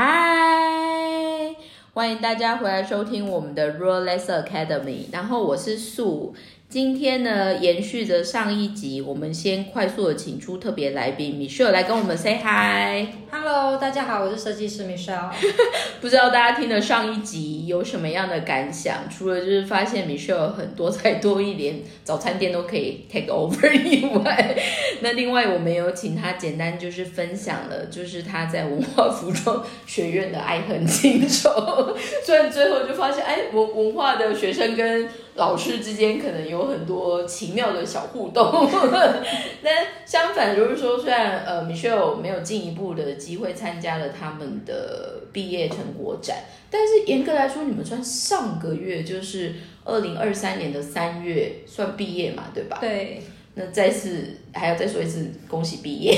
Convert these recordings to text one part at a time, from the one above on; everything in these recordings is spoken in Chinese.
嗨，欢迎大家回来收听我们的 r o l e s Academy。然后我是素，今天呢延续着上一集，我们先快速的请出特别来宾 Michelle 来跟我们 say hi。Hello，大家好，我是设计师 Michelle。不知道大家听了上一集有什么样的感想？除了就是发现 Michelle 很多才多艺，连早餐店都可以 take over 以外，那另外我们有请他简单就是分享了，就是他在文化服装学院的爱恨情仇。虽然最后就发现，哎，文文化的学生跟老师之间可能有很多奇妙的小互动，但相反就是说，虽然呃 Michelle 没有进一步的机会参加了他们的毕业成果展，但是严格来说，你们算上个月就是二零二三年的三月算毕业嘛，对吧？对，那再次还要再说一次，恭喜毕业。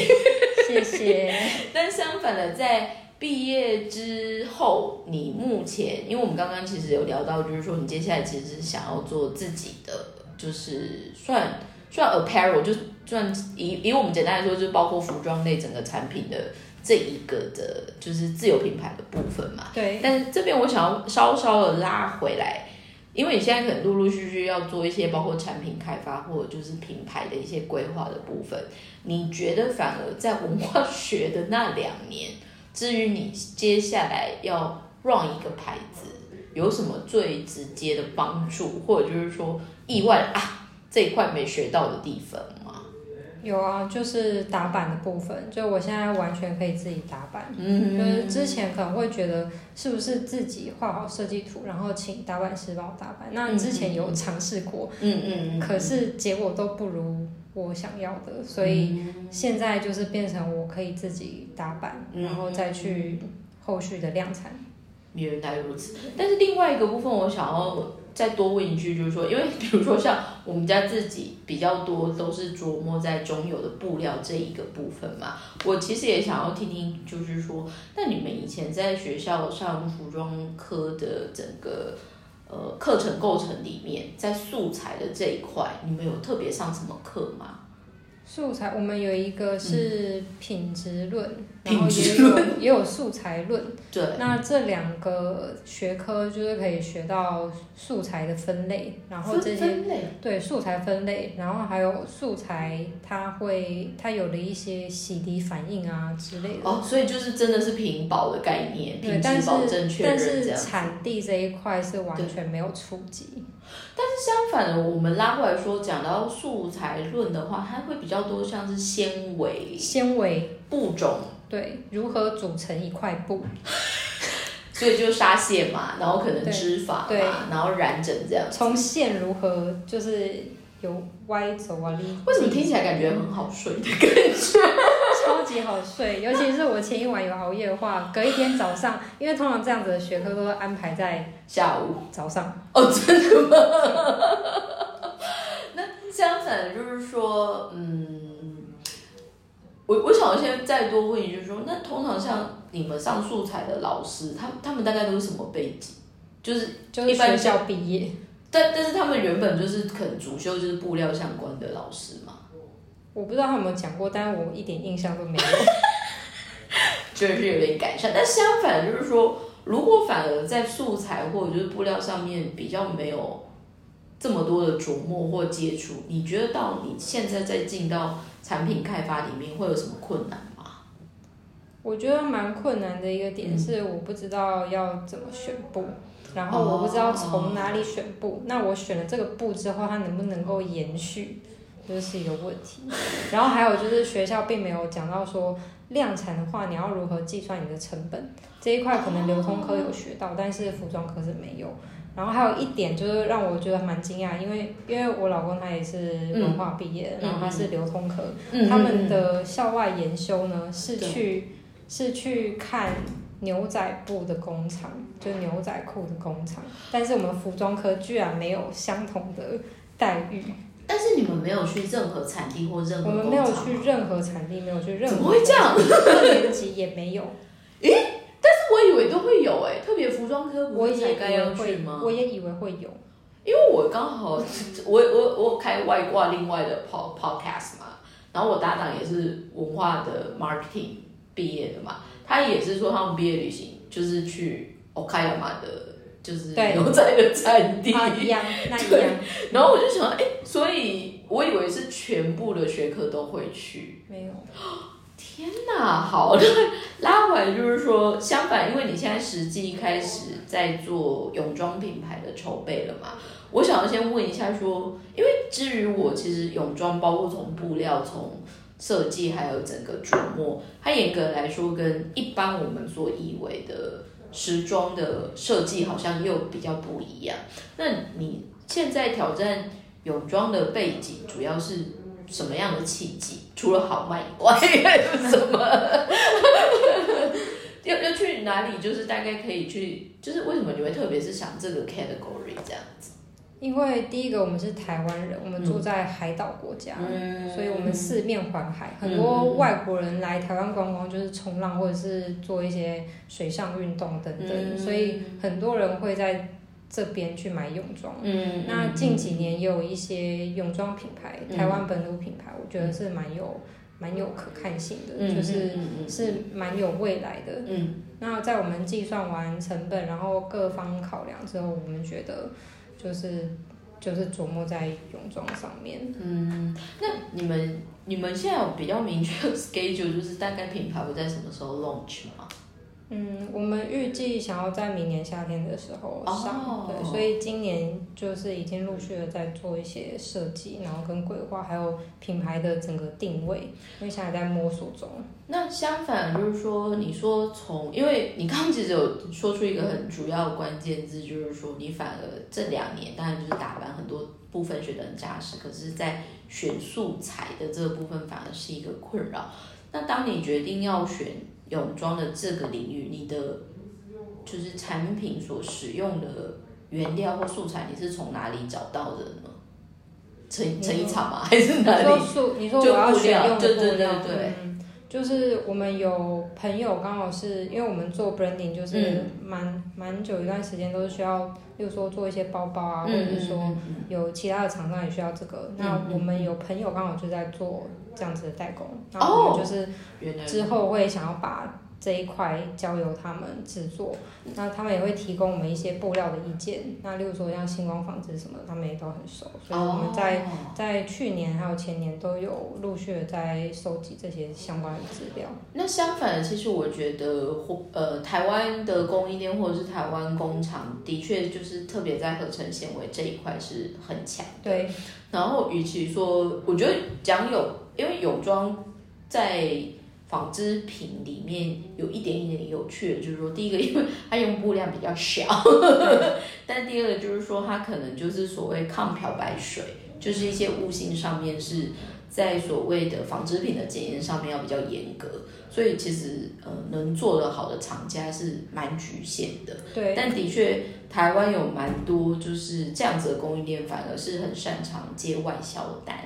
谢谢。但相反的，在毕业之后，你目前，因为我们刚刚其实有聊到，就是说你接下来其实是想要做自己的，就是算算 apparel，就算以以我们简单来说，就是包括服装类整个产品的这一个的，就是自有品牌的部分嘛。对，但是这边我想要稍稍的拉回来，因为你现在可能陆陆续续要做一些包括产品开发或者就是品牌的一些规划的部分，你觉得反而在文化学的那两年，至于你接下来要 run 一个牌子，有什么最直接的帮助，或者就是说意外啊这一块没学到的地方？有啊，就是打版的部分，就我现在完全可以自己打版。嗯就是之前可能会觉得是不是自己画好设计图，然后请打版师帮我打版。那之前有尝试过，嗯嗯嗯，可是结果都不如我想要的，所以现在就是变成我可以自己打版，嗯然后再去后续的量产。原来如此，但是另外一个部分，我想要再多问一句，就是说，因为比如说像我们家自己比较多都是琢磨在中游的布料这一个部分嘛，我其实也想要听听，就是说，那你们以前在学校上服装科的整个呃课程构成里面，在素材的这一块，你们有特别上什么课吗？素材，我们有一个是品质论，然后也有也有素材论。对，那这两个学科就是可以学到素材的分类，然后这些分类，对素材分类，然后还有素材它会它有了一些洗涤反应啊之类的。哦，所以就是真的是品保的概念，对，但是品质保证确认但是。产地这一块是完全没有触及。相反的，我们拉过来说，讲到素材论的话，它会比较多像是纤维纤维。布种，对如何组成一块布，所以就纱线嘛，然后可能织法对。嘛，然后染整这样。从线如何就是有歪走啊，立为什么听起来感觉很好睡的感觉？超级好睡，尤其前一晚有熬夜的话，隔一天早上，因为通常这样子的学科都会安排在下午早上。哦，真的吗？那相反的就是说，嗯，我我想先再多问一句，就是说，那通常像你们上素材的老师，他他们大概都是什么背景？就是就是一般学校毕业，但但是他们原本就是可能主修就是布料相关的老师嘛，我不知道他有没有讲过，但是我一点印象都没有。就是有点改善。但相反就是说，如果反而在素材或者就是布料上面比较没有这么多的琢磨或接触，你觉得到你现在再进到产品开发里面会有什么困难吗？我觉得蛮困难的一个点是，我不知道要怎么选布，然后我不知道从哪里选布。那我选了这个布之后，它能不能够延续，这是一个问题。然后还有就是学校并没有讲到说量产的话，你要如何计算你的成本这一块，可能流通科有学到，但是服装科是没有。然后还有一点就是让我觉得蛮惊讶，因为因为我老公他也是文化毕业的，嗯然后他是流通科，嗯他们的校外研修呢是去是去看牛仔布的工厂，就牛仔裤的工厂，但是我们服装科居然没有相同的待遇，但是你们没有去任何产地或任何我们没有去任何产地，没有去任何怎么会这样？年级 也没有，但是我以为都会有哎、特别服装科不我也以是才该要去吗？，我也以为会有，因为我刚好我我我开外挂另外的 pod podcast 嘛，然后我搭档也是文化的 marketing 毕业的嘛，他他也是说他们毕业旅行就是去 Okayama 的，就是对牛仔的产地。啊，一样，那一 对样，然后我就想，哎、所以我以为是全部的学科都会去。没有。天哪，好，那拉回来就是说，相反，因为你现在实际开始在做泳装品牌的筹备了嘛，我想要先问一下说，因为至于我其实泳装，包括从布料、从设计，还有整个琢磨，它严格来说跟一般我们所以为的时装的设计好像又比较不一样。那你现在挑战泳装的背景，主要是什么样的契机？除了好卖以外，还有什么？要要去哪里？就是大概可以去，就是为什么你会特别是想这个 category 这样子？因为第一个我们是台湾人，我们住在海岛国家，嗯。所以我们四面环海，很多外国人来台湾观光就是冲浪或者是做一些水上运动等等，嗯。所以很多人会在这边去买泳装。嗯那近几年也有一些泳装品牌，嗯。台湾本土品牌，我觉得是蛮有蛮有可看性的，嗯就是是蛮有未来的。嗯。那在我们计算完成本，然后各方考量之后，我们觉得就是就是琢磨在泳装上面。嗯，那你们你们现在有比较明确的 schedule，就是大概品牌会在什么时候 launch 吗？嗯，我们预计想要在明年夏天的时候上，哦对，所以今年就是已经陆续的在做一些设计，然后跟规划，还有品牌的整个定位，因为现在在摸索中。那相反就是说，你说从，因为你刚刚其实有说出一个很主要的关键字，就是说你反而这两年当然就是打扮很多部分学得很扎实，可是在选素材的这个部分反而是一个困扰。那当你决定要选泳装的这个领域，你的就是产品所使用的原料或素材，你是从哪里找到的呢？成成衣厂吗？还是哪你说？素，你说我要选用的对对，对对嗯，就是我们有朋友刚好是因为我们做 branding，就是嗯蛮蛮久一段时间都是需要，例如说做一些包包啊，或者是说有其他的厂商也需要这个。那我们有朋友刚好就在做这样子的代工，然后我们就是之后会想要把这一块交由他们制作，那他们也会提供我们一些布料的意见。那例如说像星光纺织什么，他们也都很熟，所以我们在、哦在去年还有前年都有陆续的在收集这些相关的资料。那相反，其实我觉得，或呃，台湾的供应链或者是台湾工厂，的确就是特别在合成纤维这一块是很强。对，然后，与其说，我觉得讲泳，因为泳装在纺织品里面有一点一点有趣的，就是说，第一个，因为它用布量比较小，但第二个就是说，它可能就是所谓抗漂白水，就是一些物性上面是在所谓的纺织品的检验上面要比较严格，所以其实呃能做得好的厂家是蛮局限的。对，但的确，台湾有蛮多就是这样子的供应链，反而是很擅长接外销单，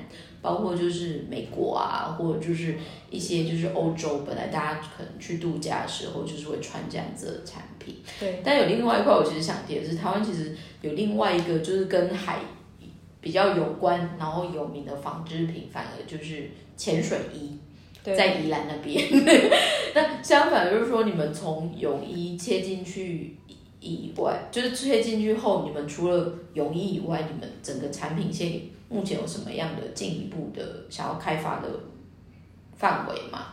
包括就是美国啊，或者就是一些就是欧洲，本来大家可能去度假的时候就是会穿这样子的产品。对，但有另外一块，我其实想提的是，台湾其实有另外一个就是跟海比较有关，然后有名的纺织品，反而就是潜水衣。在宜兰那边。那相反就是说，你们从泳衣切进去以外，就是切进去后，你们除了泳衣以外，你们整个产品线目前有什么样的进一步的想要开发的范围吗？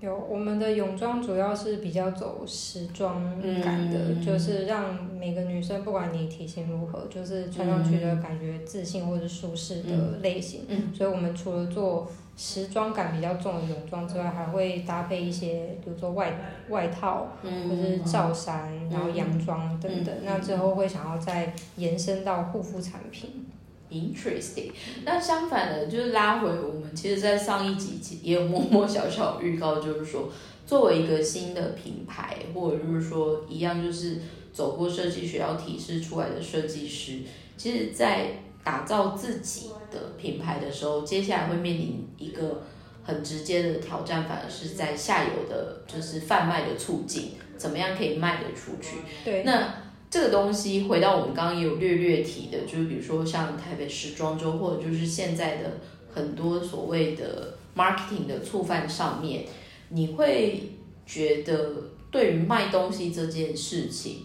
有我们的泳装主要是比较走时装感的，嗯就是让每个女生不管你体型如何，就是穿上去的感觉自信或者舒适的类型。嗯所以我们除了做时装感比较重的泳装之外，还会搭配一些，比如说外外套或是罩衫，然后洋装等等。嗯那之后会想要再延伸到护肤产品。Interesting。那相反的，就是拉回我们，其实，在上一集也有默默小小预告，就是说，作为一个新的品牌，或者就是说，一样就是走过设计学校体系出来的设计师，其实，在打造自己的品牌的时候，接下来会面临一个很直接的挑战，反而是在下游的，就是贩卖的促进，怎么样可以卖得出去。对，那这个东西回到我们刚刚也有略略提的，就是比如说像台北时装周，或者就是现在的很多所谓的 marketing 的触犯上面，你会觉得对于卖东西这件事情，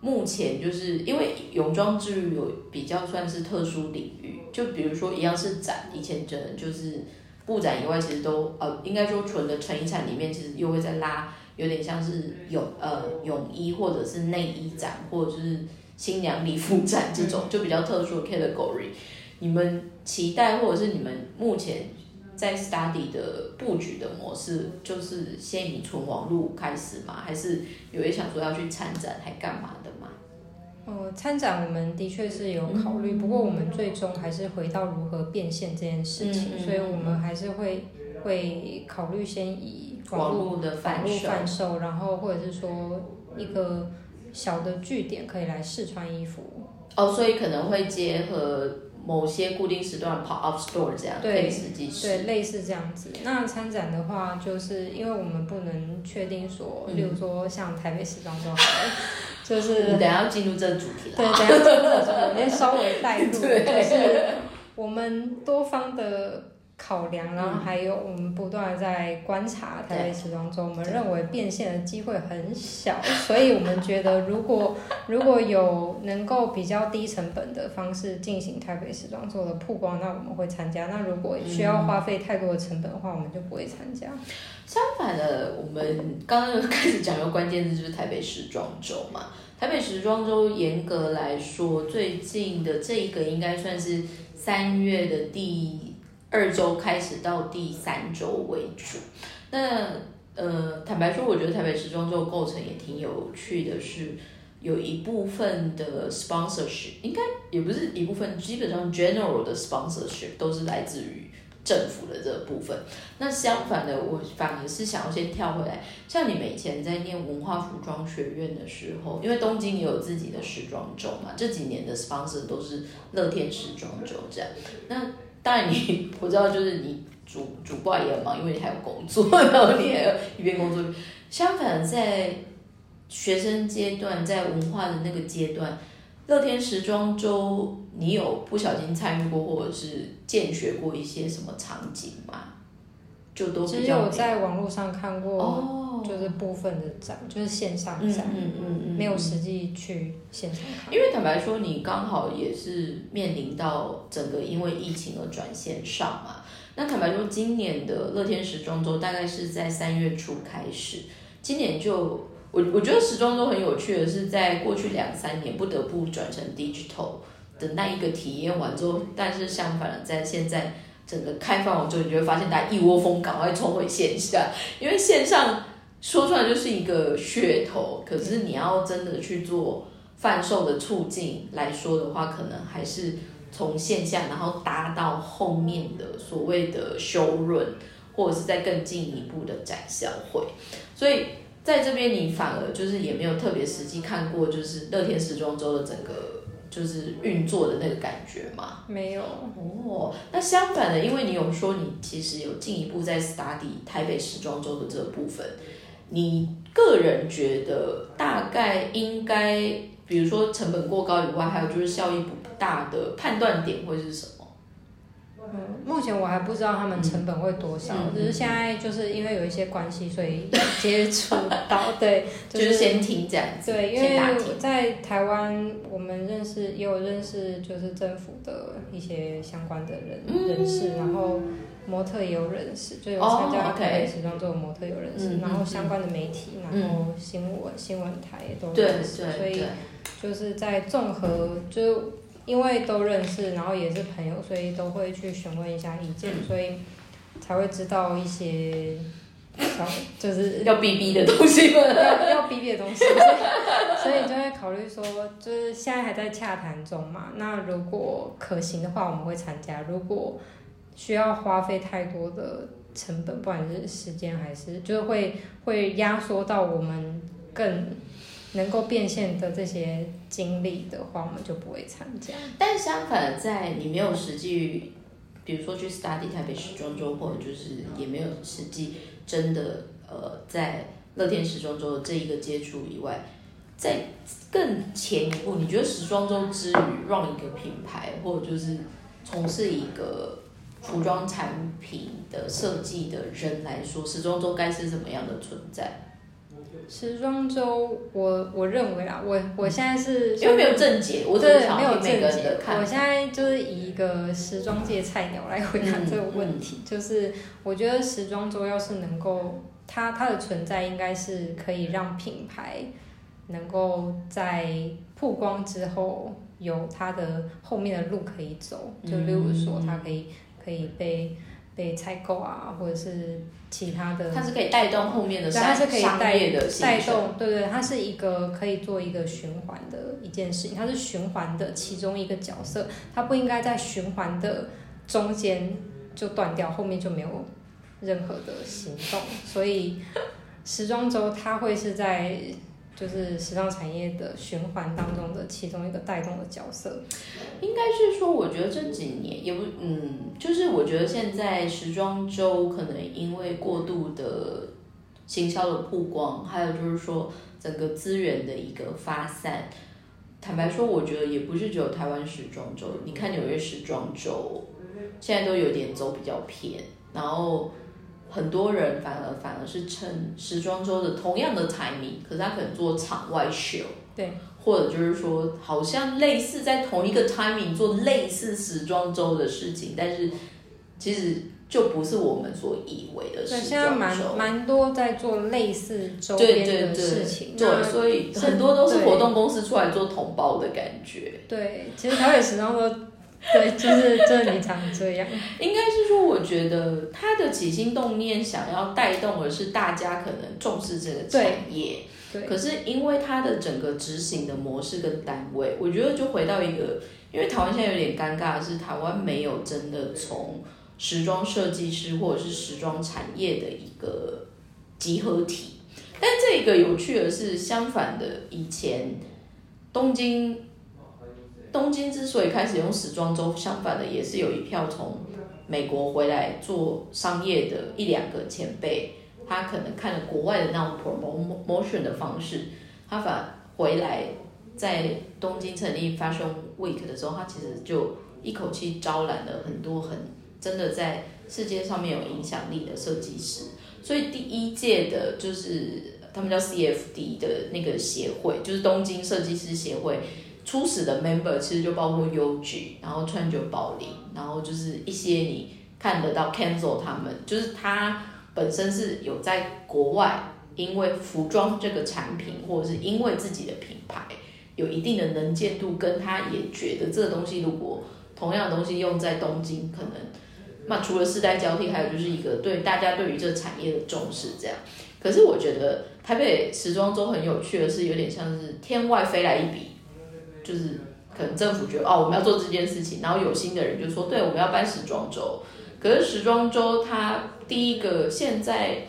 目前就是因为泳装之旅有比较算是特殊领域，就比如说一样是展，以前真的就是布展以外，其实都呃应该说纯的成衣展里面，其实又会在拉，有点像是泳呃泳衣或者是内衣展，或者是新娘礼服展这种，就比较特殊的 category。你们期待或者是你们目前在 study 的布局的模式，就是先以纯网路开始吗？还是有也想说要去参展，还干嘛的吗？呃，参展我们的确是有考虑，不过我们最终还是回到如何变现这件事情，所以我们还是会会考虑先以网络的网络贩售，然后或者是说一个小的据点可以来试穿衣服。哦，所以可能会结合。某些固定时段跑 up store 这样，对，对，类似这样子。那参展的话，就是因为我们不能确定说，例如说像台北时装周，就是等下要进入这个主题了，对，等下进入这个主题，我先稍微带入，就是我们多方的。考量，然后还有我们不断的在观察台北时装周，我们认为变现的机会很小，所以我们觉得如果 如果有能够比较低成本的方式进行台北时装周的曝光，那我们会参加。那如果需要花费太多的成本的话，我们就不会参加。相反的，我们刚刚开始讲一个关键字就是台北时装周嘛。台北时装周严格来说，最近的这一个应该算是三月的第。二周开始到第三周为主，那呃，坦白说，我觉得台北时装周构成也挺有趣的，是有一部分的 sponsorship，应该也不是一部分，基本上 general 的 sponsorship 都是来自于政府的这部分。那相反的，我反而是想要先跳回来，像你们以前在念文化服装学院的时候，因为东京也有自己的时装周嘛，这几年的 sponsor 都是乐天时装周这样，那。当然，你我知道，就是你主主挂也很忙，因为你还有工作，然后你还要一边工作。相反，在学生阶段，在文化的那个阶段，乐天时装周，你有不小心参与过，或者是见学过一些什么场景吗？就都只有在网络上看过，就是部分的展，就是线上展，嗯嗯嗯，没有实际去现场看。因为坦白说，你刚好也是面临到整个因为疫情而转线上嘛。那坦白说，今年的乐天时装周大概是在三月初开始。今年就我我觉得时装周很有趣的是，在过去两三年不得不转成 digital 的那一个体验完之后，但是相反的，在现在。整个开放完之后，你就会发现大家一窝蜂赶快冲回线下，因为线上说出来就是一个噱头，可是你要真的去做贩售的促进来说的话，可能还是从线下，然后达到后面的所谓的修润，或者是在更进一步的展销会。所以在这边你反而就是也没有特别实际看过，就是乐天时装周的整个。就是运作的那个感觉嘛，没有哦。那相反的，因为你有说你其实有进一步在 study 台北时装周的这个部分，你个人觉得大概应该，比如说成本过高以外，还有就是效益不大的判断点会是什么？嗯，目前我还不知道他们成本会多少，只是现在就是因为有一些关系，所以接触到，对，就是先听这样子，对，因为在台湾，我们认识也有认识，就是政府的一些相关的人人士，然后模特也有认识，就有参加台北时装周的模特有认识，然后相关的媒体，然后新闻新闻台也都认识，所以就是在综合就。因为都认识，然后也是朋友，所以都会去询问一下意见，所以才会知道一些，就是要逼逼的东西，要要逼逼的东西，所以就会考虑说，就是现在还在洽谈中嘛。那如果可行的话，我们会参加；如果需要花费太多的成本，不管是时间还是，就是会会压缩到我们更。能够变现的这些经历的话，我们就不会参加。但相反，在你没有实际，比如说去 study 台北时装周，或者就是也没有实际真的呃在乐天时装周的这一个接触以外，在更前一步，你觉得时装周之余，让一个品牌或者就是从事一个服装产品的设计的人来说，时装周该是什么样的存在？时装周，我我认为啊，我我现在是因为没有正解，我对没有正解人的。看。我现在就是以一个时装界菜鸟来回答嗯这个问题，就是我觉得时装周要是能够，它它的存在应该是可以让品牌能够在曝光之后有它的后面的路可以走，就例如说它可以可以被被采购啊，或者是其他的它是可以带动后面的对，它商是可以商带业的带。动，对对，它是一个可以做一个循环的一件事情，它是循环的其中一个角色，它不应该在循环的中间就断掉，后面就没有任何的行动，所以时装周它会是在就是时尚产业的循环当中的其中一个带动的角色。应该是说，我觉得这几年也不，嗯，就是我觉得现在时装周可能因为过度的行销的曝光，还有就是说整个资源的一个发散。坦白说，我觉得也不是只有台湾时装周，你看纽约时装周，现在都有点走比较偏，然后很多人反而反而是趁时装周的同样的 timing，可是他可能做场外秀，对，或者就是说，好像类似在同一个 timing 做类似时装周的事情，但是其实就不是我们所以为的对，时现在蛮。蛮多在做类似周边的对对事情，对，所以很多都是活动公司出来做同胞的感觉。对，其实台北时装周，对，就是就是你常这样。应该是说，我觉得他的起心动念想要带动的是大家可能重视这个产业，对，可是因为他的整个执行的模式跟单位，我觉得就回到一个，因为台湾现在有点尴尬的是，台湾没有真的从时装设计师或者是时装产业的一个集合体。但这个有趣的是，相反的，以前东京东京之所以开始用时装周，相反的也是有一票从美国回来做商业的一两个前辈，他可能看了国外的那种 promotion 的方式，他反回来在东京成立 Fashion Week 的时候，他其实就一口气招揽了很多很真的在世界上面有影响力的设计师，所以第一届的就是他们叫 CFD 的那个协会，就是东京设计师协会。初始的 member 其实就包括 UG，然后川久保玲，然后就是一些你看得到 Cancel 他们，就是他本身是有在国外，因为服装这个产品，或者是因为自己的品牌有一定的能见度，跟他也觉得这个东西如果同样的东西用在东京，可能那除了世代交替，还有就是一个对大家对于这个产业的重视这样。可是我觉得台北时装周很有趣的是，有点像是天外飞来一笔。就是可能政府觉得哦，我们要做这件事情，然后有心的人就说，对，我们要办时装周。可是时装周它第一个现在，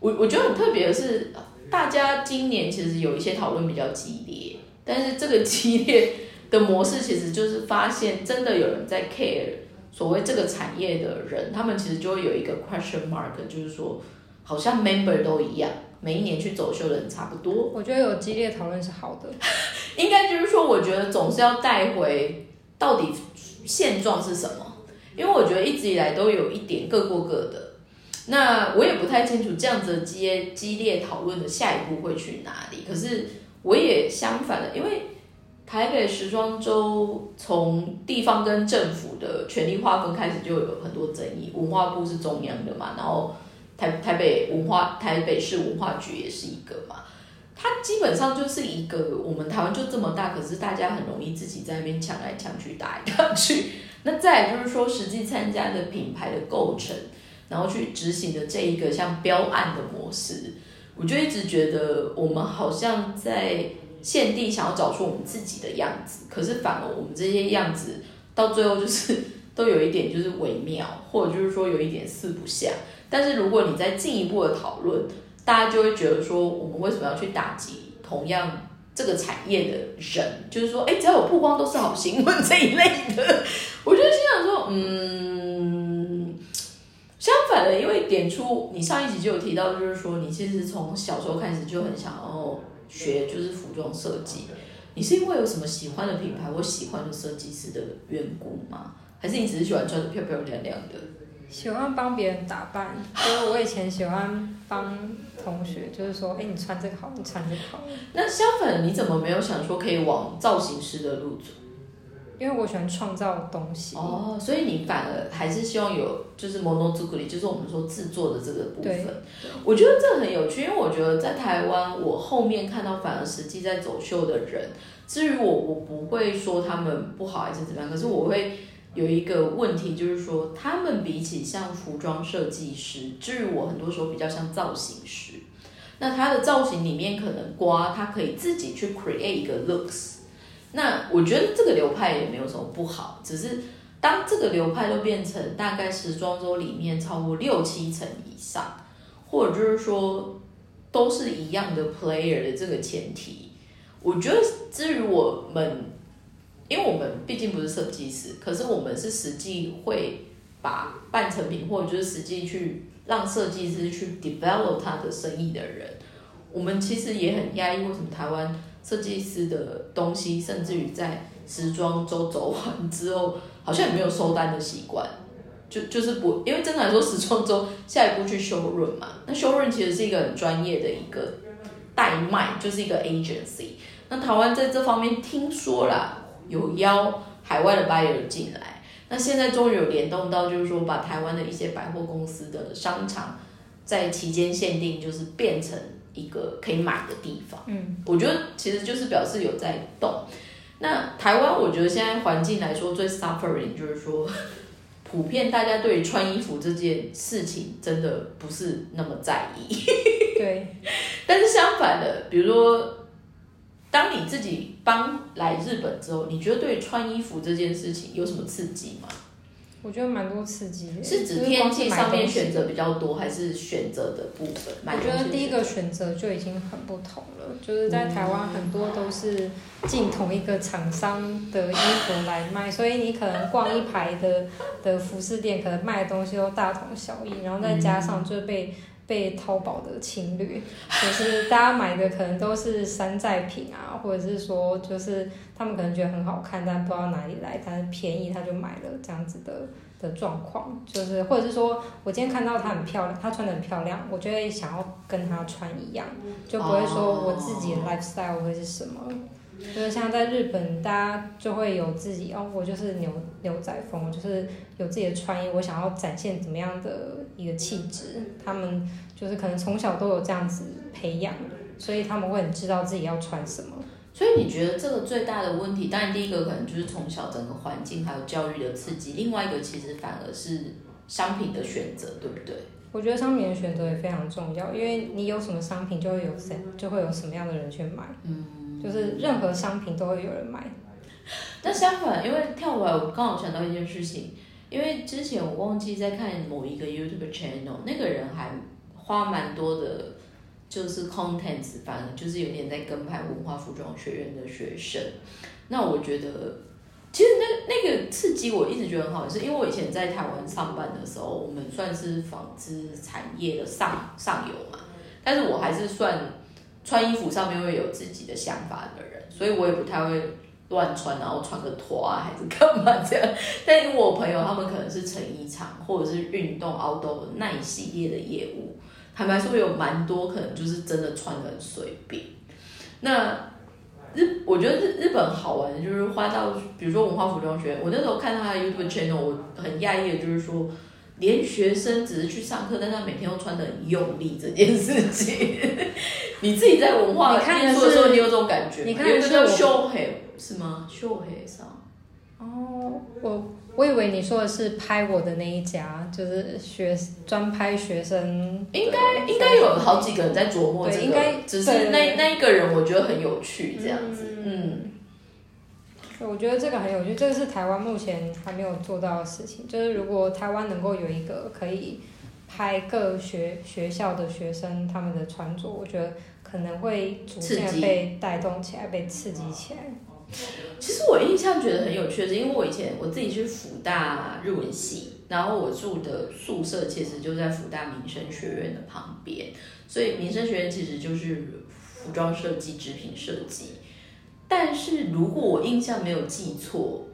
我我觉得很特别的是，大家今年其实有一些讨论比较激烈，但是这个激烈的模式其实就是发现真的有人在 care 所谓这个产业的人，他们其实就会有一个 question mark，就是说好像 member 都一样，每一年去走秀的人差不多。我觉得有激烈讨论是好的。应该就是说，我觉得总是要带回到底现状是什么，因为我觉得一直以来都有一点各过各的。那我也不太清楚这样子的激激烈讨论的下一步会去哪里。可是我也相反的，因为台北时装周从地方跟政府的权力划分开始就有很多争议，文化部是中央的嘛，然后台台北文化台北市文化局也是一个嘛。它基本上就是一个，我们台湾就这么大，可是大家很容易自己在那边抢来抢去、打来打去。那再来就是说，实际参加的品牌的构成，然后去执行的这一个像标案的模式，我就一直觉得我们好像在限定想要找出我们自己的样子，可是反而我们这些样子到最后就是都有一点就是微妙，或者就是说有一点四不像。但是如果你再进一步的讨论，大家就会觉得说，我们为什么要去打击同样这个产业的人？就是说，哎，只要有曝光都是好新闻这一类的。我就心想说，嗯，相反的，因为点出你上一集就有提到，就是说你其实从小时候开始就很想要学，就是服装设计。你是因为有什么喜欢的品牌或喜欢的设计师的缘故吗？还是你只是喜欢穿的漂漂亮亮的？喜欢帮别人打扮，所以我以前喜欢帮同学，就是说，哎，你穿这个好，你穿这个好。那相反，你怎么没有想说可以往造型师的路走？因为我喜欢创造东西。哦，所以你反而还是希望有就是 monozuku 就是我们说制作的这个部分。我觉得这很有趣，因为我觉得在台湾，我后面看到反而实际在走秀的人，至于我，我不会说他们不好还是怎么样，可是我会有一个问题，就是说他们比起像服装设计师，至于我很多时候比较像造型师，那他的造型里面可能瓜，他可以自己去 create 一个 looks。那我觉得这个流派也没有什么不好，只是当这个流派都变成大概时装周里面超过六七成以上，或者就是说都是一样的 player 的这个前提，我觉得至于我们，因为我们毕竟不是设计师，可是我们是实际会把半成品或者就是实际去让设计师去 develop 他的生意的人，我们其实也很压抑，为什么台湾？设计师的东西，甚至于在时装周走完之后，好像也没有收单的习惯，就就是不，因为真的来说，时装周下一步去修润嘛，那修润其实是一个很专业的一个代卖，就是一个 agency。那台湾在这方面听说啦，有邀海外的 buyer 进来，那现在终于有联动到，就是说把台湾的一些百货公司的商场在期间限定，就是变成。一个可以买的地方，嗯，我觉得其实就是表示有在动。那台湾，我觉得现在环境来说最 suffering 就是说，普遍大家对穿衣服这件事情真的不是那么在意。对，但是相反的，比如说，当你自己搬来日本之后，你觉得对穿衣服这件事情有什么刺激吗？我觉得蛮多刺激的，是指天气上面选择比较多，还是选择的部分？我觉得第一个选择就已经很不同了，就是在台湾很多都是进同一个厂商的衣服来卖，所以你可能逛一排的的服饰店，可能卖的东西都大同小异，然后再加上就被。被淘宝的侵略，就是大家买的可能都是山寨品啊，或者是说就是他们可能觉得很好看，但不知道哪里来，但是便宜他就买了这样子的的状况，就是或者是说我今天看到她很漂亮，她穿的很漂亮，我就会想要跟她穿一样，就不会说我自己的 lifestyle 会是什么。就是像在日本，大家就会有自己哦，我就是牛牛仔风，我就是有自己的穿衣，我想要展现怎么样的一个气质。他们就是可能从小都有这样子培养，所以他们会很知道自己要穿什么。所以你觉得这个最大的问题，当然第一个可能就是从小整个环境还有教育的刺激，另外一个其实反而是商品的选择，对不对？我觉得商品的选择也非常重要，因为你有什么商品，就会有谁，就会有什么样的人去买。嗯。就是任何商品都会有人买，但相反，因为跳回来，我刚好想到一件事情，因为之前我忘记在看某一个 YouTube channel，那个人还花蛮多的，就是 contents，反正就是有点在跟拍文化服装学院的学生。那我觉得，其实那那个刺激我一直觉得很好，是因为我以前在台湾上班的时候，我们算是纺织产业的上上游嘛，但是我还是算。穿衣服上面会有自己的想法的人，所以我也不太会乱穿，然后穿个拖啊还是干嘛这样。但因为我朋友他们可能是成衣厂或者是运动 outdoor 那一系列的业务，坦白说有蛮多可能就是真的穿的很随便。那日我觉得日日本好玩的就是花到，比如说文化服装学院，我那时候看他的 YouTube channel，我很讶异的就是说。连学生只是去上课，但他每天都穿的很用力这件事情，你自己在文化念书的时候，你有这种感觉？你看的是秀黑是吗？秀黑上哦，我我以为你说的是拍我的那一家，就是学专拍学生，应该应该有好几个人在琢磨这个，只是那那一个人我觉得很有趣，这样子，嗯。我觉得这个很有趣，这个是台湾目前还没有做到的事情。就是如果台湾能够有一个可以拍各学学校的学生他们的穿着，我觉得可能会逐渐被带动起来，被刺激起来。其实我印象觉得很有趣的，是因为我以前我自己是辅大日文系，然后我住的宿舍其实就在辅大民生学院的旁边，所以民生学院其实就是服装设计、织品设计。但是如果我印象没有记错，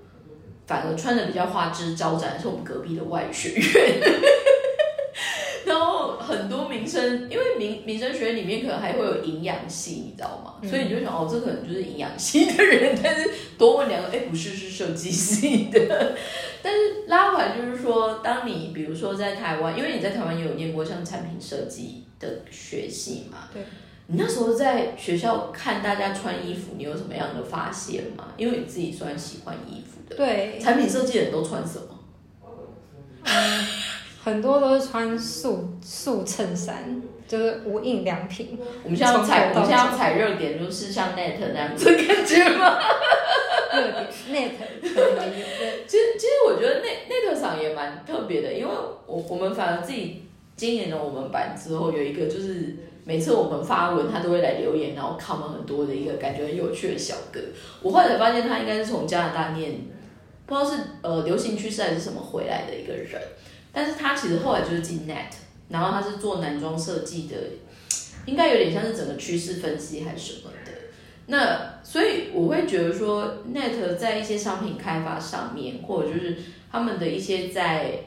反而穿的比较花枝招展是我们隔壁的外学院。然后很多民生，因为民民生学院里面可能还会有营养系，你知道吗？嗯所以你就想哦，这可能就是营养系的人，但是多问两个，哎，不是，是设计系的。但是拉回来就是说，当你比如说在台湾，因为你在台湾也有念过像产品设计的学系嘛，对。你那时候在学校看大家穿衣服，你有什么样的发现吗？因为你自己算喜欢衣服的，对，产品设计的人都穿什么？很多都是穿素素衬衫，就是无印良品。我们现在要踩，我们现在要踩热点，就是像 Net 那样子的感觉吗？热点 net 可能也有其实，其实我觉得 Net Net 厂也蛮特别的，因为我我们反而自己经营了我们版之后，有一个就是每次我们发文，他都会来留言，然后 comment 很多的一个感觉很有趣的小哥。我后来才发现，他应该是从加拿大念，不知道是呃流行趋势还是什么回来的一个人，但是他其实后来就是进 Net，然后他是做男装设计的，应该有点像是整个趋势分析还是什么的。那所以我会觉得说，Net 在一些商品开发上面，或者就是他们的一些在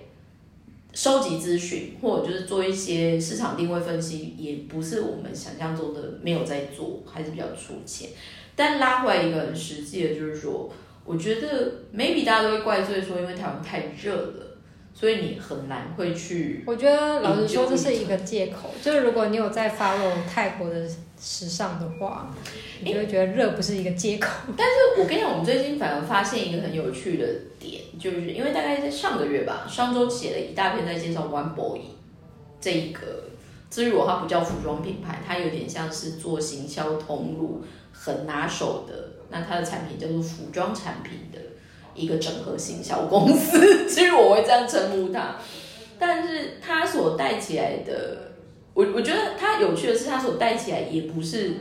收集资讯，或者就是做一些市场定位分析，也不是我们想象中的没有在做，还是比较出钱。但拉回来一个很实际的，就是说，我觉得 maybe 大家都会怪罪说，因为台湾太热了，所以你很难会去我觉得老实说，这是一个借口。就是如果你有在 follow 泰国的时尚的话，你就会觉得热不是一个借口。但是我跟你讲，我们最近反而发现一个很有趣的点，就是因为大概在上个月吧，上周写了一大篇在介绍 One Boy 这一个，至于我它不叫服装品牌，它有点像是做行销通路很拿手的，那它的产品叫做服装产品的一个整合型小公司，其实我会这样称呼它，但是它所带起来的，我我觉得它有趣的是，它所带起来也不是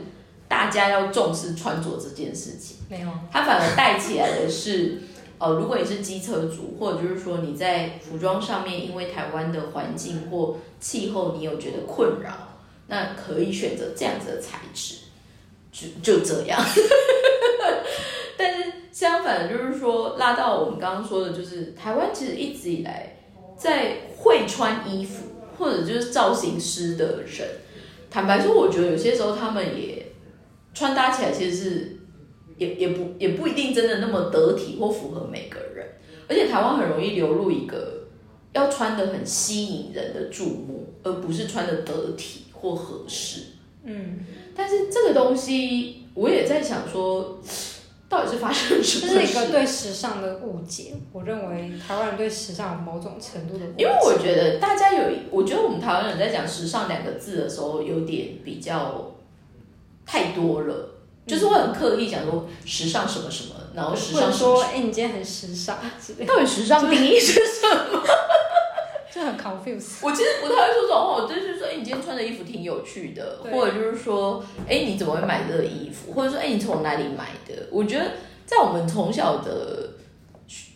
大家要重视穿着这件事情。没有，它反而带起来的是，呃，如果你是机车族，或者就是说你在服装上面，因为台湾的环境或气候，你有觉得困扰，那可以选择这样子的材质，就就这样。但是相反的，就是说拉到我们刚刚说的，就是台湾其实一直以来在会穿衣服或者就是造型师的人，坦白说，我觉得有些时候他们也穿搭起来其实是。也也不也不一定真的那么得体或符合每个人，而且台湾很容易流入一个要穿的很吸引人的注目，而不是穿的得体或合适。嗯，但是这个东西我也在想说，到底是发生了什么？这是一个对时尚的误解。我认为台湾人对时尚有某种程度的误解，因为我觉得大家有，我觉得我们台湾人在讲时尚两个字的时候，有点比较太多了。就是会很刻意讲说时尚什么什么，然后时尚说，哎、你今天很时尚到底时尚定义是什么？就很 confused。我其实不太会说这种话，我就是说，哎、你今天穿的衣服挺有趣的，或者就是说，哎、你怎么会买这个衣服，或者说，哎、你从哪里买的？我觉得在我们从小的，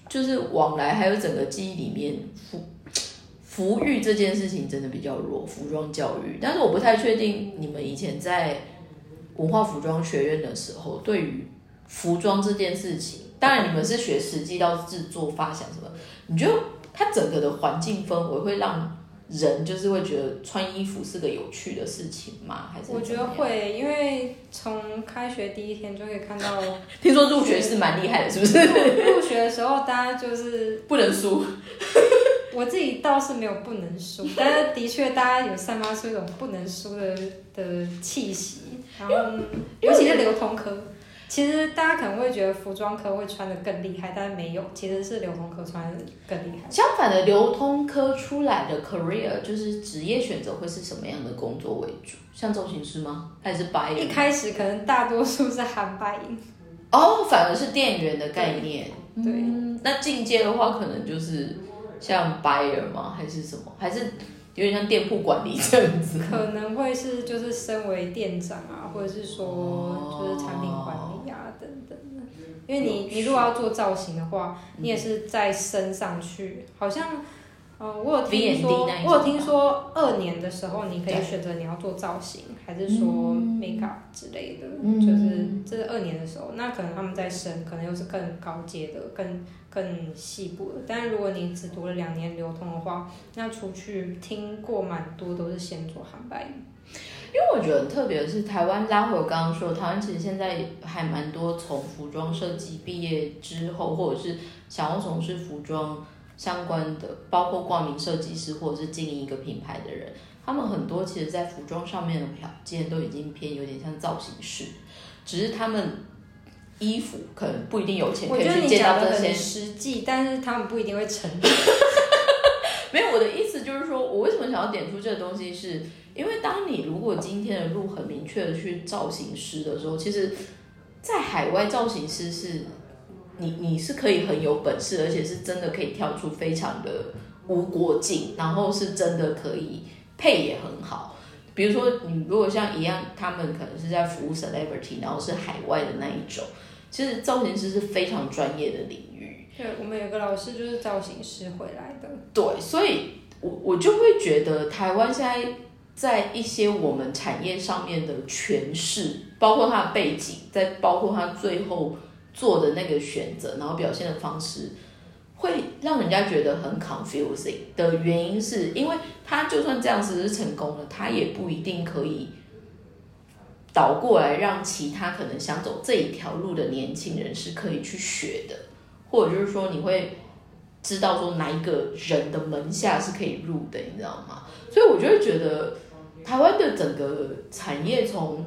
就是往来还有整个记忆里面，服服育这件事情真的比较弱，服装教育。但是我不太确定你们以前在文化服装学院的时候，对于服装这件事情，当然你们是学实际到制作发想什么，你觉得它整个的环境氛围会让人就是会觉得穿衣服是个有趣的事情吗？还是我觉？得会，因为从开学第一天就可以看到，听说入学是蛮厉害的，是不是？入入学的时候大家就是不能输。我自己倒是没有不能输，但是的确大家有散发出一种不能输的的气息，然后尤其是流通科。其实大家可能会觉得服装科会穿的更厉害，但是没有，其实是流通科穿的更厉害。相反的，流通科出来的 career 就是职业选择会是什么样的工作为主？像造型师吗？还是白人？一开始可能大多数是韩白银，哦，反而是店员的概念。对嗯，那进阶的话，可能就是像 buyer 吗？还是什么？还是有点像店铺管理这样子？可能会是就是身为店长啊，或者是说就是产品管理啊等等的。因为你你如果要做造型的话，你也是在升上去，好像。呃，我有听说我有听说二年的时候，你可以选择你要做造型，还是说 make up 之类的，嗯就是这是二年的时候，那可能他们在升，可能又是更高阶的、更更细部的。但是如果你只读了两年流通的话，那出去听过蛮多都是先做航班。因为我觉得很特别的是，台湾拉回我刚刚说，台湾其实现在还蛮多从服装设计毕业之后，或者是想要从事服装相关的，包括挂名设计师或者是经营一个品牌的人，他们很多其实在服装上面的条件都已经偏有点像造型师，只是他们衣服可能不一定有钱可以去见到这些实际，但是他们不一定会成。没有，我的意思就是说，我为什么想要点出这个东西是。因为当你如果今天的路很明确的去造型师的时候，其实，在海外造型师是，你你是可以很有本事，而且是真的可以跳出非常的无国境，然后是真的可以配也很好。比如说你如果像一样，他们可能是在服务 celebrity，然后是海外的那一种，其实造型师是非常专业的领域。对，我们有个老师就是造型师回来的。对，所以我我就会觉得台湾现在。在一些我们产业上面的诠释，包括他的背景，再包括他最后做的那个选择，然后表现的方式，会让人家觉得很 confusing 的原因，是因为他就算这样子是成功了，他也不一定可以倒过来让其他可能想走这一条路的年轻人是可以去学的，或者就是说你会知道说哪一个人的门下是可以入的，你知道吗？所以我就会觉得。台湾的整个产业从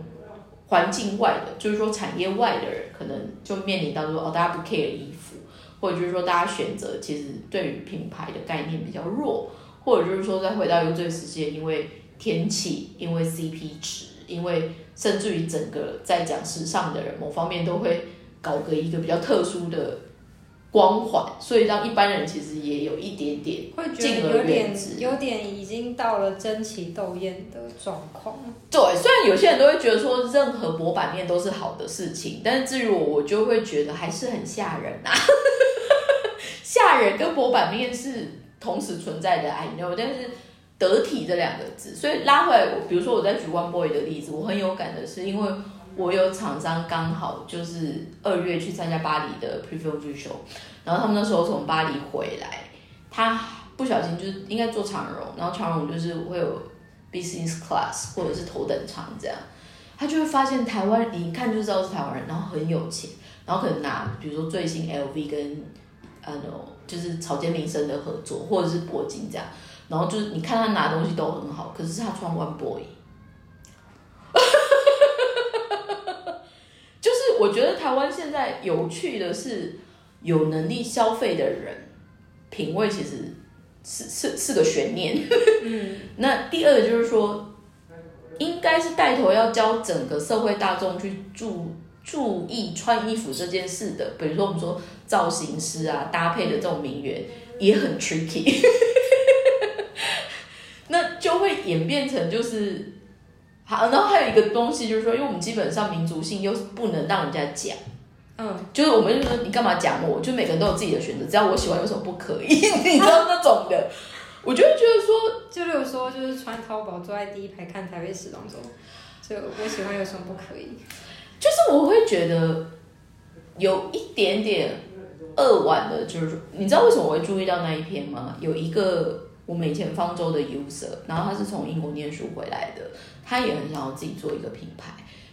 环境外的，就是说产业外的人，可能就面临到说哦，大家不 care 衣服，或者就是说大家选择其实对于品牌的概念比较弱，或者就是说再回到一个最直接，因为天气，因为 CP 值，因为甚至于整个在讲时尚的人，某方面都会搞个一个比较特殊的。光环，所以让一般人其实也有一点点会觉得有点有点已经到了争奇斗艳的状况。对，虽然有些人都会觉得说任何薄板面都是好的事情，但是至于我，我就会觉得还是很吓人啊。吓人跟薄板面是同时存在的，I know，但是得体这两个字，所以拉回来，比如说我在举 One Boy 的例子，我很有感的是因为。我有厂商刚好就是二月去参加巴黎的 Preview Show，然后他们那时候从巴黎回来，他不小心就是应该坐长荣，然后长荣就是会有 Business Class 或者是头等舱这样，他就会发现台湾你一看就知道是台湾人，然后很有钱，然后可能拿比如说最新 LV 跟呃就是草间弥生的合作，或者是铂金这样，然后就是你看他拿东西都很好，可是他穿 One Boy。我觉得台湾现在有趣的是，有能力消费的人品味其实是是是个悬念。嗯，那第二个就是说，应该是带头要教整个社会大众去注注意穿衣服这件事的。比如说我们说造型师啊，搭配的这种名媛也很 tricky，那就会演变成就是。好，然后还有一个东西就是说，因为我们基本上民族性又是不能让人家讲，嗯，就是我们就说你干嘛讲我？就每个人都有自己的选择，只要我喜欢，有什么不可以？你知道那种的，我就会觉得说，就例如说，就是穿淘宝坐在第一排看台北时装周，就我喜欢有什么不可以？就是我会觉得有一点点扼腕的，就是你知道为什么我会注意到那一篇吗？有一个我们以前方舟的 user，然后他是从英国念书回来的。他也很想要自己做一个品牌，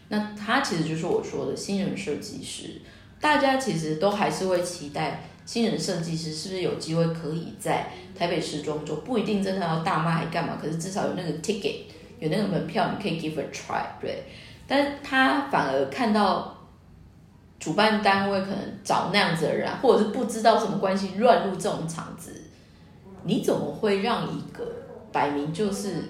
那他其实就是我说的新人设计师。大家其实都还是会期待新人设计师是不是有机会可以在台北时装周，不一定真的要大卖干嘛，可是至少有那个 ticket，有那个门票，你可以 give a try，对。但他反而看到主办单位可能找那样子的人，或者是不知道什么关系乱入这种场子，你怎么会让一个摆明就是？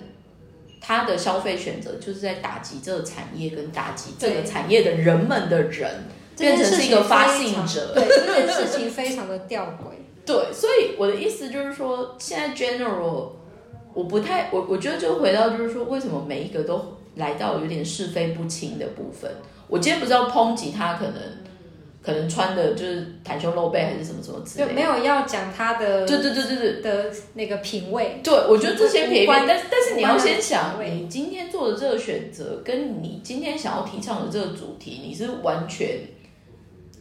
他的消费选择就是在打击这个产业，跟打击这个产业的人们的人，变成是一个发信者。对这件事情非常的吊诡。对，所以我的意思就是说，现在 general 我不太，我我觉得就回到就是说，为什么每一个都来到有点是非不清的部分？我今天不是要抨击他，可能可可能穿的就是袒胸露背还是什么什么之类的。就没有要讲他的对对对对对的那个品味。对，我觉得这些便宜，无关但但是你要先想，你今天做的这个选择，跟你今天想要提倡的这个主题，你是完全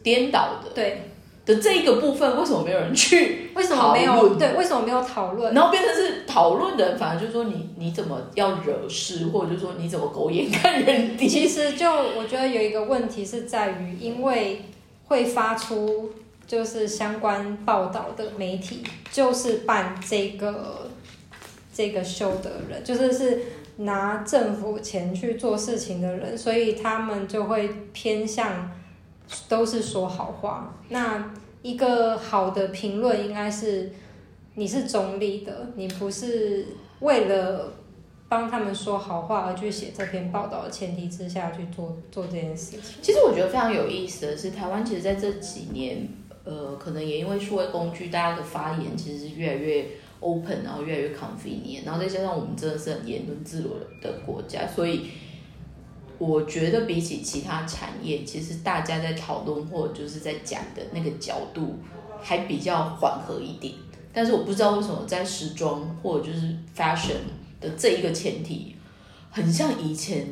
颠倒的对，的这一个部分，为什么没有人去为什么没有对？为什么没有讨论？然后变成是讨论的人，反而就是说你你怎么要惹事，或者就是说你怎么狗眼 看人低。其实就我觉得有一个问题是在于，因为会发出就是相关报道的媒体，就是办这个这个秀的人，就是是拿政府钱去做事情的人，所以他们就会偏向都是说好话。那一个好的评论应该是你是中立的，你不是为了。帮他们说好话而去写这篇报道的前提之下去做做这件事情。其实我觉得非常有意思的是，台湾其实在这几年，呃，可能也因为数位工具，大家的发言其实是越来越 open，然后越来越 convenient，然后再加上我们真的是很言论自由的国家，所以我觉得比起其他产业，其实大家在讨论或者就是在讲的那个角度还比较缓和一点。但是我不知道为什么在时装或者就是 fashion 的这一个前提，很像以前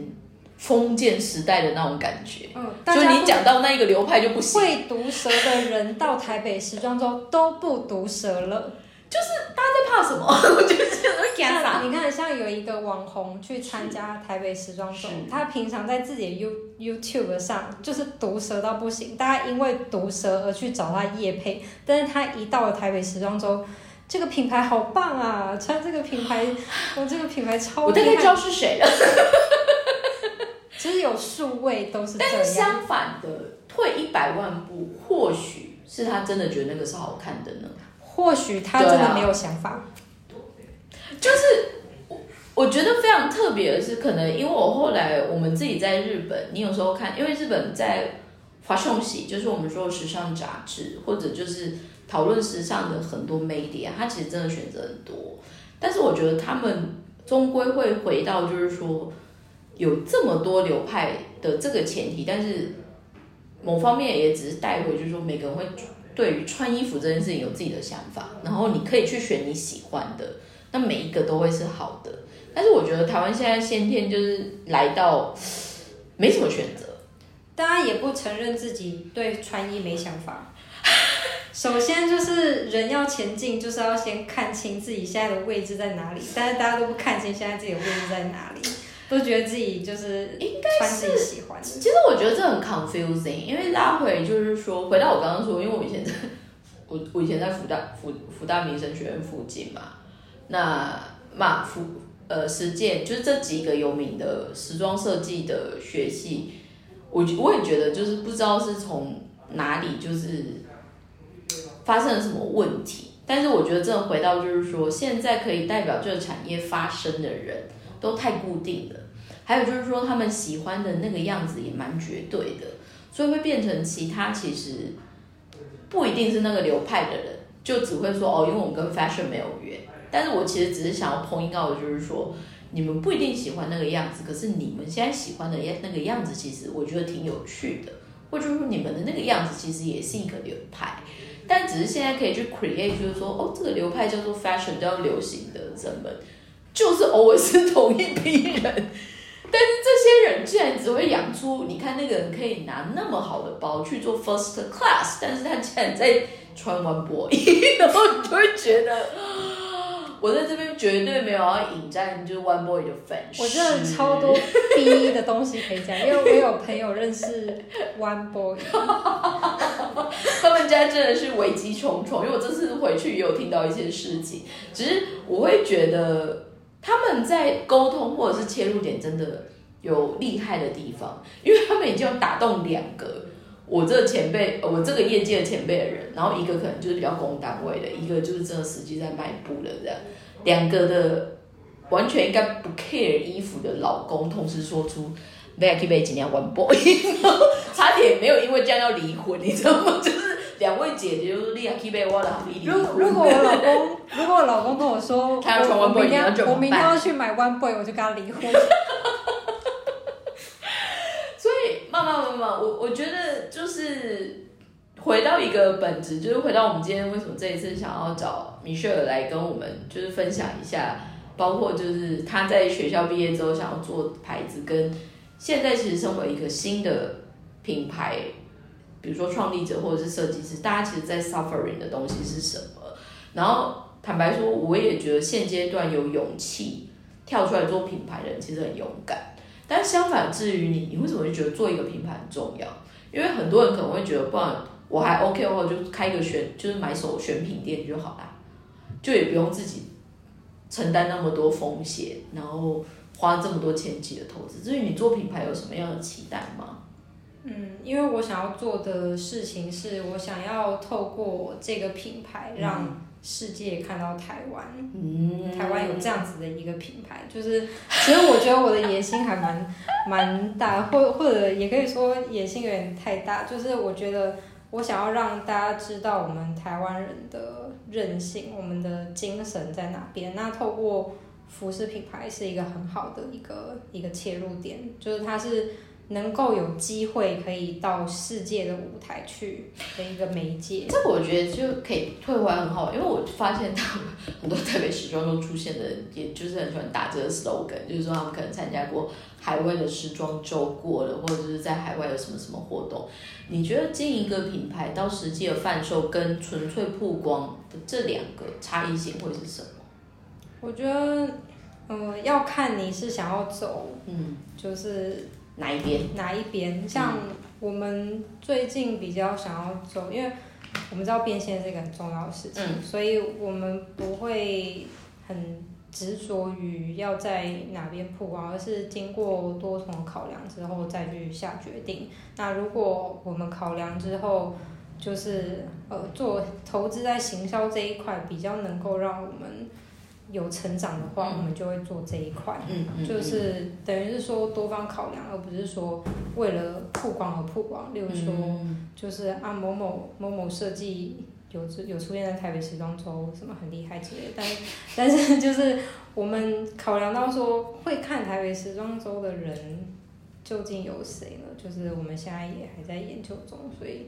封建时代的那种感觉。嗯，就你讲到那一个流派就不行，会毒舌的人到台北时装周都不毒舌了。就是大家在怕什么？我觉得这种会干啥？你看，像有一个网红去参加台北时装周，他平常在自己的 You YouTube 上就是毒舌到不行，大家因为毒舌而去找他夜配，但是他一到了台北时装周。这个品牌好棒啊！穿这个品牌，我这个品牌超。我大概知道是谁了。其实有数位都是这但是样。相反的，退一百万步，或许是他真的觉得那个是好看的呢。或许他真的没有想法。就是我我觉得非常特别的是，可能因为我后来我们自己在日本，你有时候看，因为日本在华雄喜，就是我们说的时尚杂志，或者就是讨论时尚的很多 media，它其实真的选择很多。但是我觉得他们终归会回到，就是说有这么多流派的这个前提，但是某方面也只是带回，就是说每个人会对于穿衣服这件事情有自己的想法，然后你可以去选你喜欢的。那每一个都会是好的，但是我觉得台湾现在先天就是来到没什么选择，大家也不承认自己对穿衣没想法。首先就是人要前进，就是要先看清自己现在的位置在哪里。但是大家都不看清现在自己的位置在哪里，都觉得自己就是应穿自己喜欢的。其实我觉得这很 confusing，因为拉回就是说，回到我刚刚说，因为我以前在，我我以前在福大福福大民生学院附近嘛，那嘛福呃实践就是这几个有名的时装设计的学系，我我也觉得就是不知道是从哪里就是发生了什么问题，但是我觉得这回到就是说，现在可以代表这个产业发声的人都太固定了。还有就是说，他们喜欢的那个样子也蛮绝对的，所以会变成其他其实不一定是那个流派的人，就只会说哦，因为我跟 fashion 没有缘。但是我其实只是想要 point out 的就是说，你们不一定喜欢那个样子，可是你们现在喜欢的那个样子，其实我觉得挺有趣的，或者说你们的那个样子其实也是一个流派，但只是现在可以去 create，就是说哦，这个流派叫做 fashion，叫流行的人们，就是 always 是同一批人。但是这些人竟然只会养出，你看那个人可以拿那么好的包去做 first class，但是他竟然在穿 one boy，然后你就会觉得，我在这边绝对没有要引战，就是 one boy 的粉丝。我真的超多 B 的东西可以讲，因为我有朋友认识 One Boy，他们家真的是危机重重，因为我这次回去也有听到一些事情，只是我会觉得。他们在沟通或者是切入点真的有厉害的地方，因为他们已经有打动两个我这个前辈，我这个业界的前辈的人，然后一个可能就是比较公单位的，一个就是真的实际在卖布的这样，两个的完全应该不 care 衣服的老公，同时说出 Becky Bay 今年 One Boy，差点没有因为这样要离婚，你知道吗？就是两位姐姐就是厉害 Becky Bay 我的好如如果我老公，如果我老公跟我说，他要穿怎么办？我明天要去买 One Boy，我就跟他离婚。所以，慢慢慢慢，我我觉得就是回到一个本质，就是回到我们今天为什么这一次想要找米歇尔来跟我们就是分享一下，包括就是他在学校毕业之后想要做牌子，跟现在其实身为一个新的品牌，比如说创立者或者是设计师，大家其实在 suffering 的东西是什么？然后坦白说，我也觉得现阶段有勇气跳出来做品牌的人其实很勇敢。但相反，至于你，你为什么会觉得做一个品牌很重要？因为很多人可能会觉得，不然我还 OK 的话，就开个选，就是买手选品店就好啦，就也不用自己承担那么多风险，然后花这么多前期的投资。至于你做品牌有什么样的期待吗？嗯，因为我想要做的事情是我想要透过这个品牌让世界看到台湾，嗯，台湾有这样子的一个品牌，就是 其实我觉得我的野心还蛮蛮大，或或者也可以说野心有点太大，就是我觉得我想要让大家知道我们台湾人的韧性，我们的精神在哪边。那透过服饰品牌是一个很好的一个一个切入点，就是它是。能够有机会可以到世界的舞台去的一个媒介，这个我觉得就可以退回来很好，因为我发现他们很多特别时装周出现的，也就是很喜欢打这个 slogan，就是说他们可能参加过海外的时装周过了，或者是在海外有什么什么活动。你觉得经营一个品牌到实际的贩售跟纯粹曝光的这两个差异性会是什么？我觉得，嗯，要看你是想要走，嗯，就是。哪一边？哪一边？像我们最近比较想要走，因为我们知道变现是一个很重要的事情，所以我们不会很执着于要在哪边曝光，而是经过多重考量之后再去下决定。那如果我们考量之后，就是呃做投资在行销这一块，比较能够让我们。有成长的话，我们就会做这一块，就是等于是说多方考量，而不是说为了曝光而曝光。例如说，就是啊某某某某设计有有出现在台北时装周，什么很厉害之类。但 但是就是我们考量到说，会看台北时装周的人究竟有谁呢？就是我们现在也还在研究中，所以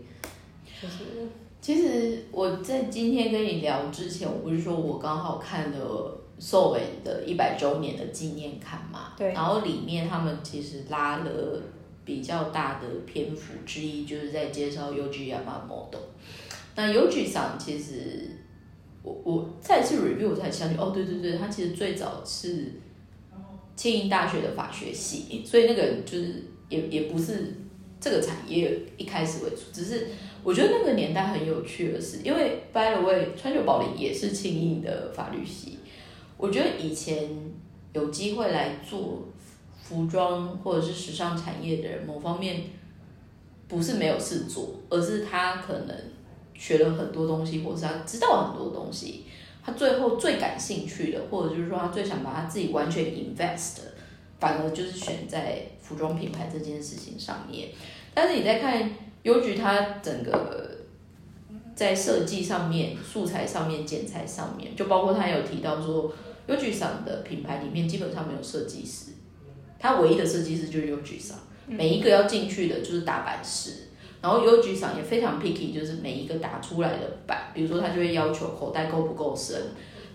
就是。其实我在今天跟你聊之前，我不是说我刚好看了寿伟的一百周年的纪念刊嘛？对。然后里面他们其实拉了比较大的篇幅之一，就是在介绍 Uji Yamamoto。那 Uji 上其实我我再次 review 我才相信，哦，对对对，他其实最早是庆应大学的法学系，所以那个就是也也不是这个产业一开始为主，只是。我觉得那个年代很有趣的是，因为 By the way，川久保玲也是庆应的法律系。我觉得以前有机会来做服装或者是时尚产业的人，某方面不是没有事做，而是他可能学了很多东西，或是他知道很多东西。他最后最感兴趣的，或者就是说他最想把他自己完全 invest 的，反而就是选在服装品牌这件事情上面。但是你在看。邮局它整个在设计上面、素材上面、剪裁上面，就包括他有提到说，邮局上的品牌里面基本上没有设计师，他唯一的设计师就是邮局上，每一个要进去的就是打版师，然后邮局上也非常 picky，就是每一个打出来的版，比如说他就会要求口袋够不够深，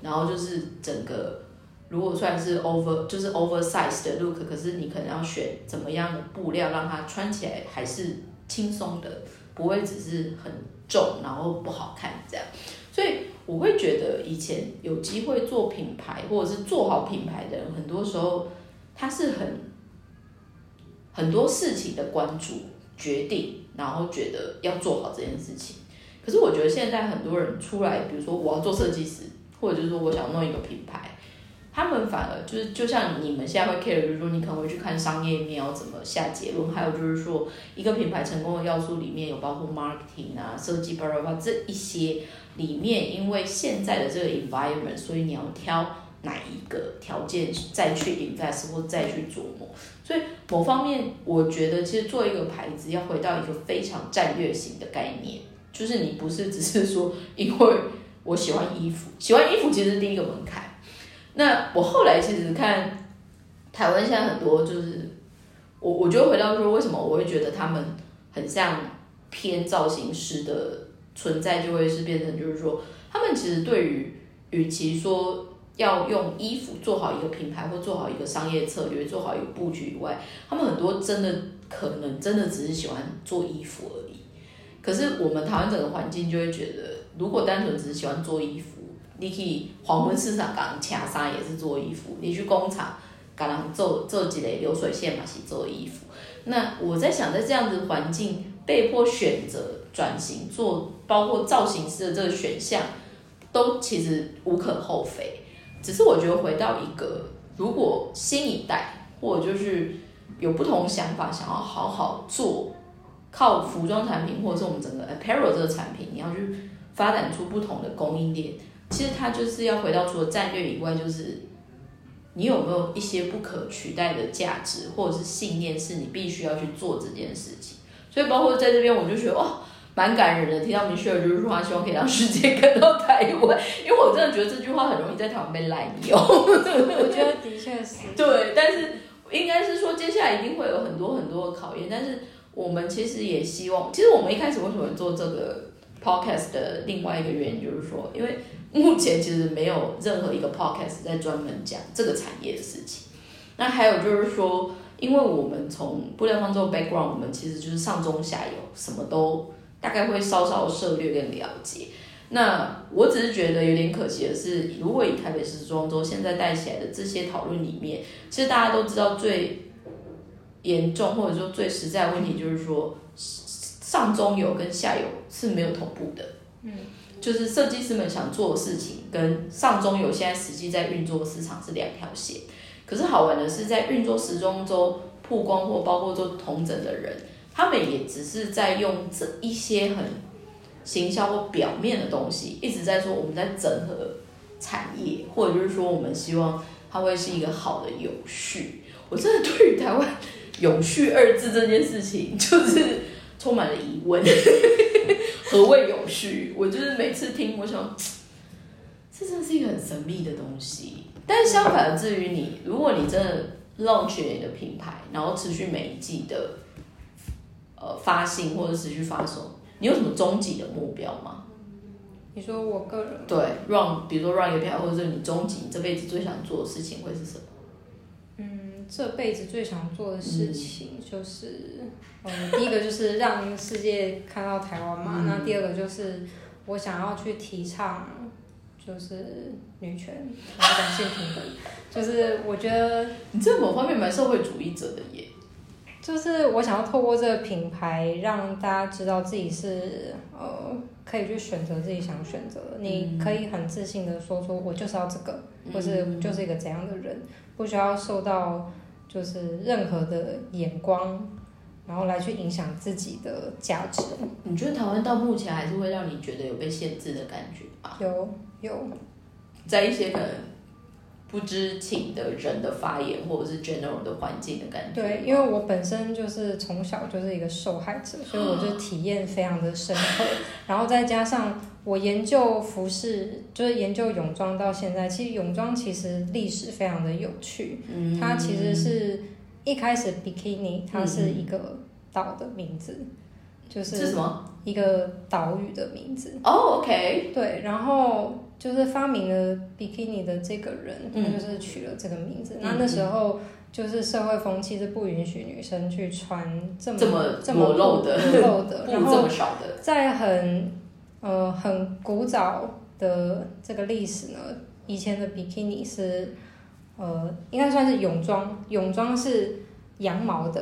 然后就是整个如果算是 over 就是 oversize 的 look，可是你可能要选怎么样的布料让它穿起来还是。轻松的，不会只是很重，然后不好看这样，所以我会觉得以前有机会做品牌或者是做好品牌的人，很多时候他是很很多事情的关注决定，然后觉得要做好这件事情。可是我觉得现在很多人出来，比如说我要做设计师，或者就是说我想弄一个品牌。他们反而就是，就像你们现在会 care，就是说你可能会去看商业面要怎么下结论，还有就是说一个品牌成功的要素里面有包括 marketing 啊、设计、巴拉巴拉这一些里面，因为现在的这个 environment，所以你要挑哪一个条件再去 invest 或再去琢磨。所以某方面，我觉得其实做一个牌子要回到一个非常战略型的概念，就是你不是只是说因为我喜欢衣服，喜欢衣服其实是第一个门槛。那我后来其实看台湾现在很多就是我，我就回到说，为什么我会觉得他们很像偏造型师的存在，就会是变成就是说，他们其实对于与其说要用衣服做好一个品牌或做好一个商业策略、做好一个布局以外，他们很多真的可能真的只是喜欢做衣服而已。可是我们台湾整个环境就会觉得，如果单纯只是喜欢做衣服，你可以黄昏市场港卡纱也是做衣服，你去工厂赶上做做几类流水线嘛是做衣服。那我在想，在这样子环境被迫选择转型做，包括造型师的这个选项，都其实无可厚非。只是我觉得回到一个，如果新一代或者就是有不同想法，想要好好做，靠服装产品或者是我们整个 apparel 这个产品，你要去发展出不同的供应链。其实它就是要回到除了战略以外，就是你有没有一些不可取代的价值或者是信念，是你必须要去做这件事情。所以包括在这边，我就觉得哦。蛮感人的，听到米歇尔就是说他希望可以让世界看到台湾，因为我真的觉得这句话很容易在台湾被滥用。我觉得的确是。对，但是应该是说接下来一定会有很多很多的考验，但是我们其实也希望，其实我们一开始为什么做这个 podcast 的另外一个原因就是说，因为目前其实没有任何一个 podcast 在专门讲这个产业的事情。那还有就是说，因为我们从布料方舟 background，我们其实就是上中下游什么都。大概会稍稍涉略跟了解，那我只是觉得有点可惜的是，如果以台北时装周现在带起来的这些讨论里面，其实大家都知道最严重或者说最实在的问题就是说，上中游跟下游是没有同步的，嗯，就是设计师们想做的事情跟上中游现在实际在运作市场是两条线，可是好玩的是在运作时装周曝光或包括做同整的人。他们也只是在用这一些很行销或表面的东西，一直在说我们在整合产业，或者就是说我们希望它会是一个好的有序。我真的对于台湾“永续”二字这件事情，就是充满了疑问。何谓永续？我就是每次听，我想，这真的是一个很神秘的东西。但相反的，至于你，如果你真的 launch 你的品牌，然后持续每一季的。呃，发信或者持续发售，你有什么终极的目标吗？你说我个人对 run，比如说 run 一个品牌，或者是你终极这辈子最想做的事情会是什么？嗯，这辈子最想做的事情就是，嗯，第一个就是让世界看到台湾嘛，那第二个就是我想要去提倡就是女权，然后两性平等，就是我觉得你在某方面蛮社会主义者的耶。就是我想要透过这个品牌，让大家知道自己是呃可以去选择自己想选择的。你可以很自信的说出我就是要这个，或是就是一个怎样的人，不需要受到就是任何的眼光，然后来去影响自己的价值。你觉得台湾到目前还是会让你觉得有被限制的感觉吗？有有，在一些可能。不知情的人的发言，或者是 general 的环境的感觉。对，因为我本身就是从小就是一个受害者，所以我就体验非常的深刻。然后再加上我研究服饰，就是研究泳装到现在，其实泳装其实历史非常的有趣。嗯，它其实是一开始 bikini，它是一个岛的名字，就是是什么一个岛屿的名字。哦，OK。对，然后。就是发明了 bikini 的这个人，他就是取了这个名字。那那时候就是社会风气是不允许女生去穿这么这么露的、露的，然后。在很呃很古早的这个历史呢，以前的 bikini 是呃应该算是泳装，泳装是。羊毛的，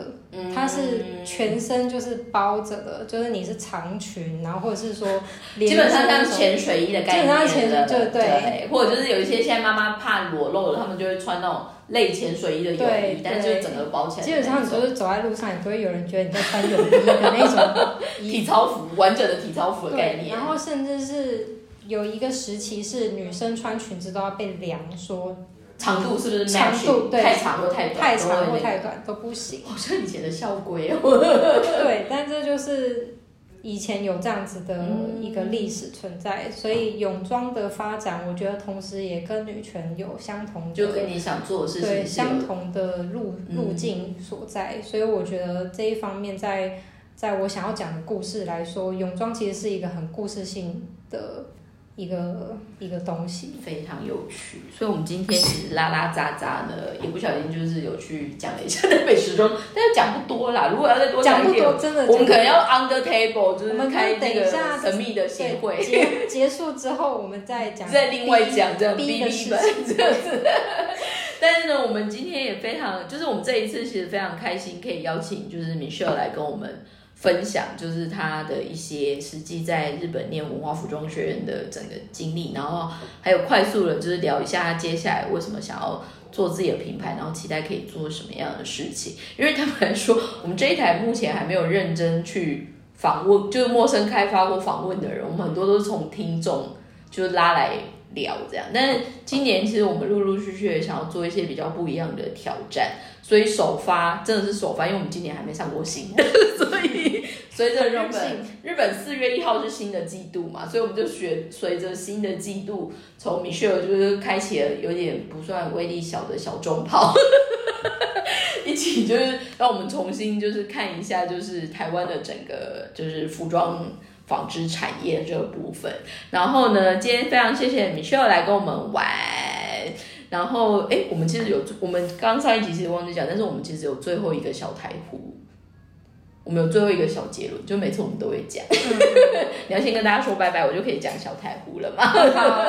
它是全身就是包着的，就是你是长裙，然后或者是说，基本上像潜水衣的概念，基本上潜水就对，或者就是有一些现在妈妈怕裸露了，他们就会穿那种类潜水衣的泳衣，但是就整个包起来。基本上你就是走在路上，也不会有人觉得你在穿泳衣的那种 体操服，完整的体操服的概念。然后甚至是有一个时期是女生穿裙子都要被量说。长度是不是长度对太长或太短？太长或太短都不行。好像以前的校规哦。对，但这就是以前有这样子的一个历史存在，所以泳装的发展，我觉得同时也跟女权有相同的，就跟你想做的事情对相同的路路径所在。所以我觉得这一方面在在我想要讲的故事来说，泳装其实是一个很故事性的一个一个东西。非常有趣，所以我们今天其实拉拉杂杂呢，也不小心就是有去讲了一下台北时装，但是讲不多啦。如果要再多讲一点，讲不多，真的。我们可能要 under table，就是我们开那个等一下神秘的协会，结结束之后，我们再讲，再另外讲这样 B B 本情。这样子。但是呢，我们今天也非常，就是我们这一次其实非常开心，可以邀请就是 Michelle 来跟我们分享，就是他的一些实际在日本念文化服装学院的整个经历，然后还有快速的，就是聊一下他接下来为什么想要做自己的品牌，然后期待可以做什么样的事情。因为他们来说，我们这一台目前还没有认真去访问，就是陌生开发过访问的人，我们很多都是从听众就是拉来聊这样。但是今年其实我们陆陆续续也想要做一些比较不一样的挑战，所以首发真的是首发，因为我们今年还没上过新的，所以随着日本幸日本四月一号是新的季度嘛，所以我们就学随着新的季度，从 Michelle 就是开启了有点不算威力小的小重炮。一起就是让我们重新就是看一下，就是台湾的整个就是服装纺织产业这个部分。然后呢，今天非常谢谢 Michelle 来跟我们玩。然后，哎，我们其实有，我们刚上一集其实忘记讲，但是我们其实有最后一个小台湖，我们有最后一个小结论，就每次我们都会讲。你要先跟大家说拜拜，我就可以讲小太湖了嘛。好，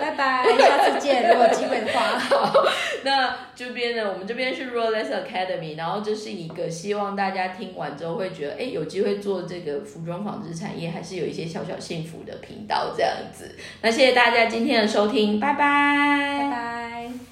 拜拜，下次见，如果有机会的话。那这边呢，我们这边是 Rolex Academy，然后这是一个希望大家听完之后会觉得，哎，有机会做这个服装纺织产业，还是有一些小小幸福的频道这样子。那谢谢大家今天的收听，拜拜，拜拜。